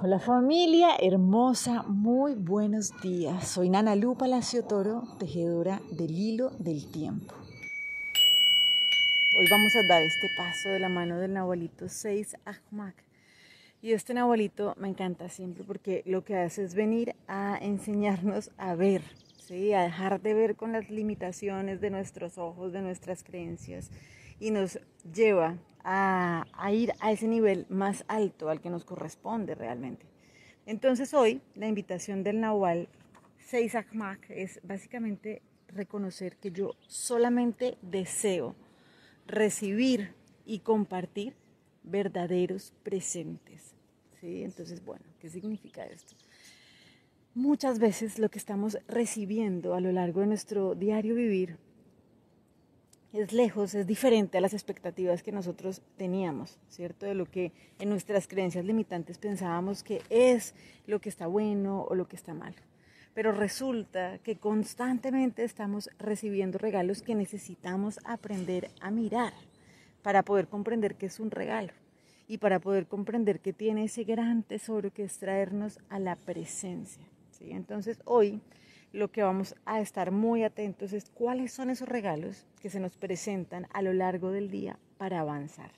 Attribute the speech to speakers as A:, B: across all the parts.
A: Hola familia hermosa, muy buenos días. Soy Nana Lu Palacio Toro, tejedora del hilo del tiempo. Hoy vamos a dar este paso de la mano del Nahualito 6 Ahmak. Y este Nahualito me encanta siempre porque lo que hace es venir a enseñarnos a ver, ¿sí? a dejar de ver con las limitaciones de nuestros ojos, de nuestras creencias y nos lleva a, ir a ese nivel más alto al que nos corresponde realmente. Entonces hoy la invitación del Nahual Seisakmak es básicamente reconocer que yo solamente deseo recibir y compartir verdaderos presentes. ¿Sí? Entonces, bueno, ¿qué significa esto? Muchas veces lo que estamos recibiendo a lo largo de nuestro diario vivir es lejos, es diferente a las expectativas que nosotros teníamos, ¿cierto? De lo que en nuestras creencias limitantes pensábamos que es lo que está bueno o lo que está mal. Pero resulta que constantemente estamos recibiendo regalos que necesitamos aprender a mirar para poder comprender que es un regalo y para poder comprender que tiene ese gran tesoro que es traernos a la presencia. ¿sí? Entonces hoy lo que vamos a estar muy atentos es cuáles son esos regalos que se nos presentan a lo largo del día para avanzar.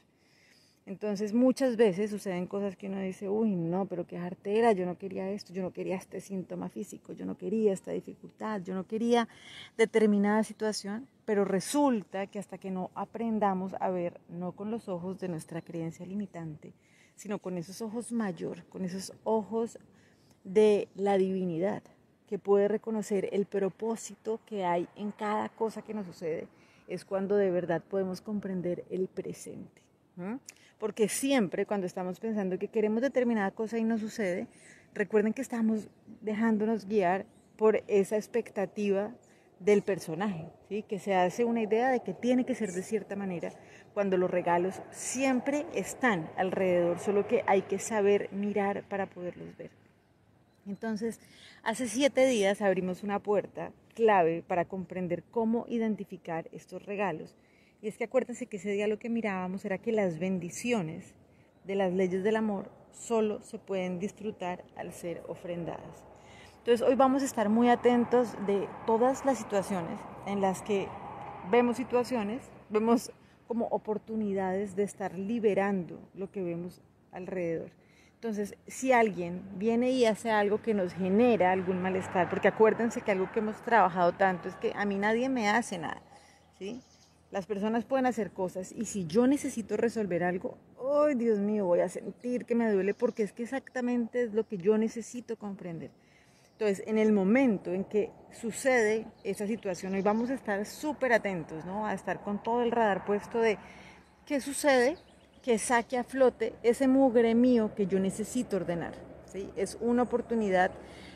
A: Entonces muchas veces suceden cosas que uno dice, uy, no, pero qué artera, yo no quería esto, yo no quería este síntoma físico, yo no quería esta dificultad, yo no quería determinada situación, pero resulta que hasta que no aprendamos a ver, no con los ojos de nuestra creencia limitante, sino con esos ojos mayor, con esos ojos de la divinidad, que puede reconocer el propósito que hay en cada cosa que nos sucede, es cuando de verdad podemos comprender el presente. Porque siempre cuando estamos pensando que queremos determinada cosa y no sucede, recuerden que estamos dejándonos guiar por esa expectativa del personaje, ¿sí? que se hace una idea de que tiene que ser de cierta manera, cuando los regalos siempre están alrededor, solo que hay que saber mirar para poderlos ver. Entonces, hace siete días abrimos una puerta clave para comprender cómo identificar estos regalos. Y es que acuérdense que ese día lo que mirábamos era que las bendiciones de las leyes del amor solo se pueden disfrutar al ser ofrendadas. Entonces hoy vamos a estar muy atentos de todas las situaciones en las que vemos situaciones, vemos como oportunidades de estar liberando lo que vemos alrededor. Entonces, si alguien viene y hace algo que nos genera algún malestar, porque acuérdense que algo que hemos trabajado tanto es que a mí nadie me hace nada, ¿sí? Las personas pueden hacer cosas y si yo necesito resolver algo, ¡ay, Dios mío! Voy a sentir que me duele porque es que exactamente es lo que yo necesito comprender. Entonces, en el momento en que sucede esa situación, hoy vamos a estar súper atentos, ¿no? A estar con todo el radar puesto de qué sucede que saque a flote ese mugre mío que yo necesito ordenar. ¿sí? Es una oportunidad,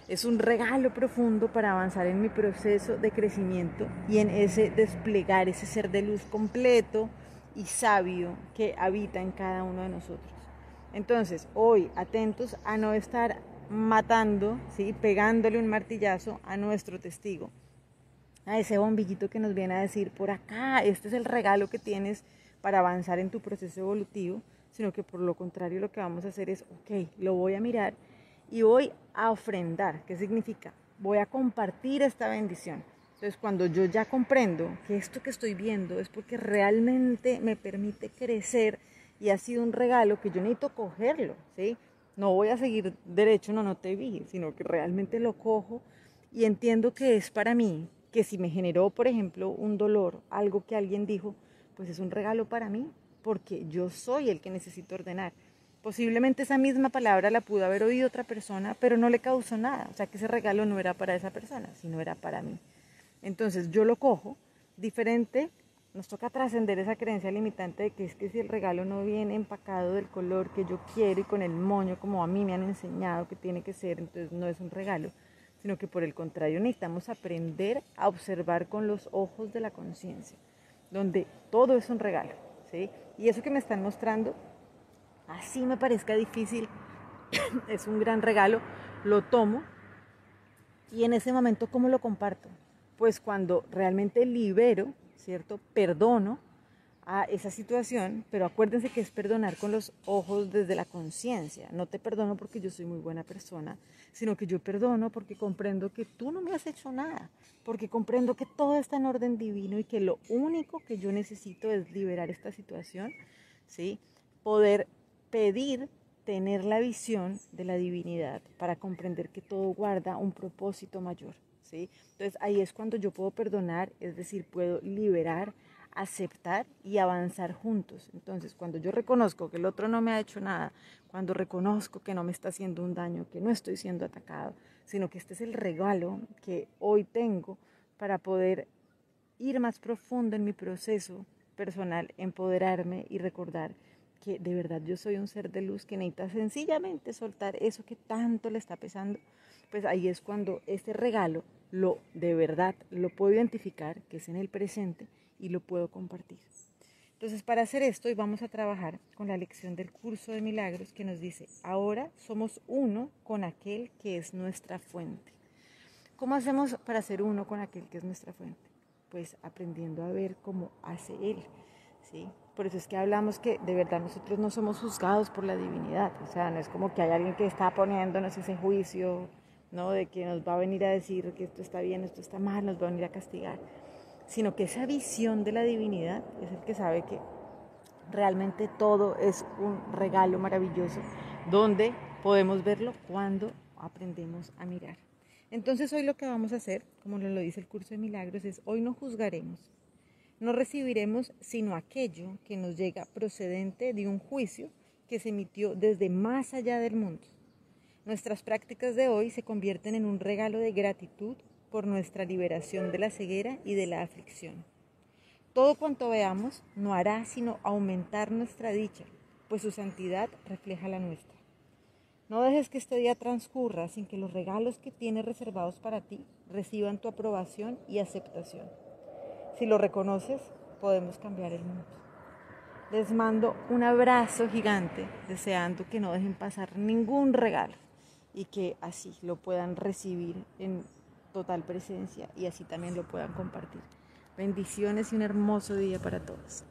A: es un regalo profundo para avanzar en mi proceso de crecimiento y en ese desplegar ese ser de luz completo y sabio que habita en cada uno de nosotros. Entonces, hoy atentos a no estar matando, ¿sí? pegándole un martillazo a nuestro testigo, a ese bombillito que nos viene a decir, por acá, este es el regalo que tienes para avanzar en tu proceso evolutivo, sino que por lo contrario lo que vamos a hacer es, ok, lo voy a mirar y voy a ofrendar. ¿Qué significa? Voy a compartir esta bendición. Entonces, cuando yo ya comprendo que esto que estoy viendo es porque realmente me permite crecer y ha sido un regalo que yo necesito cogerlo, ¿sí? No voy a seguir derecho, no, no te vi, sino que realmente lo cojo y entiendo que es para mí, que si me generó, por ejemplo, un dolor, algo que alguien dijo, pues es un regalo para mí, porque yo soy el que necesito ordenar. Posiblemente esa misma palabra la pudo haber oído otra persona, pero no le causó nada. O sea que ese regalo no era para esa persona, sino era para mí. Entonces yo lo cojo diferente. Nos toca trascender esa creencia limitante de que es que si el regalo no viene empacado del color que yo quiero y con el moño como a mí me han enseñado que tiene que ser, entonces no es un regalo, sino que por el contrario necesitamos aprender a observar con los ojos de la conciencia donde todo es un regalo, ¿sí? Y eso que me están mostrando, así me parezca difícil, es un gran regalo, lo tomo y en ese momento, ¿cómo lo comparto? Pues cuando realmente libero, ¿cierto? Perdono a esa situación, pero acuérdense que es perdonar con los ojos desde la conciencia. No te perdono porque yo soy muy buena persona, sino que yo perdono porque comprendo que tú no me has hecho nada, porque comprendo que todo está en orden divino y que lo único que yo necesito es liberar esta situación, ¿sí? Poder pedir tener la visión de la divinidad para comprender que todo guarda un propósito mayor, ¿sí? Entonces ahí es cuando yo puedo perdonar, es decir, puedo liberar aceptar y avanzar juntos. Entonces, cuando yo reconozco que el otro no me ha hecho nada, cuando reconozco que no me está haciendo un daño, que no estoy siendo atacado, sino que este es el regalo que hoy tengo para poder ir más profundo en mi proceso personal, empoderarme y recordar que de verdad yo soy un ser de luz que necesita sencillamente soltar eso que tanto le está pesando, pues ahí es cuando este regalo lo de verdad lo puedo identificar, que es en el presente, y lo puedo compartir. Entonces, para hacer esto, hoy vamos a trabajar con la lección del curso de milagros que nos dice, ahora somos uno con aquel que es nuestra fuente. ¿Cómo hacemos para ser uno con aquel que es nuestra fuente? Pues aprendiendo a ver cómo hace Él. ¿sí? Por eso es que hablamos que de verdad nosotros no somos juzgados por la divinidad. O sea, no es como que hay alguien que está poniéndonos ese juicio, ¿no? De que nos va a venir a decir que esto está bien, esto está mal, nos va a venir a castigar sino que esa visión de la divinidad es el que sabe que realmente todo es un regalo maravilloso donde podemos verlo cuando aprendemos a mirar. Entonces hoy lo que vamos a hacer, como nos lo dice el curso de milagros, es hoy no juzgaremos, no recibiremos sino aquello que nos llega procedente de un juicio que se emitió desde más allá del mundo. Nuestras prácticas de hoy se convierten en un regalo de gratitud por nuestra liberación de la ceguera y de la aflicción. Todo cuanto veamos no hará sino aumentar nuestra dicha, pues su santidad refleja la nuestra. No dejes que este día transcurra sin que los regalos que tienes reservados para ti reciban tu aprobación y aceptación. Si lo reconoces, podemos cambiar el mundo. Les mando un abrazo gigante, deseando que no dejen pasar ningún regalo y que así lo puedan recibir en total presencia y así también lo puedan compartir. Bendiciones y un hermoso día para todos.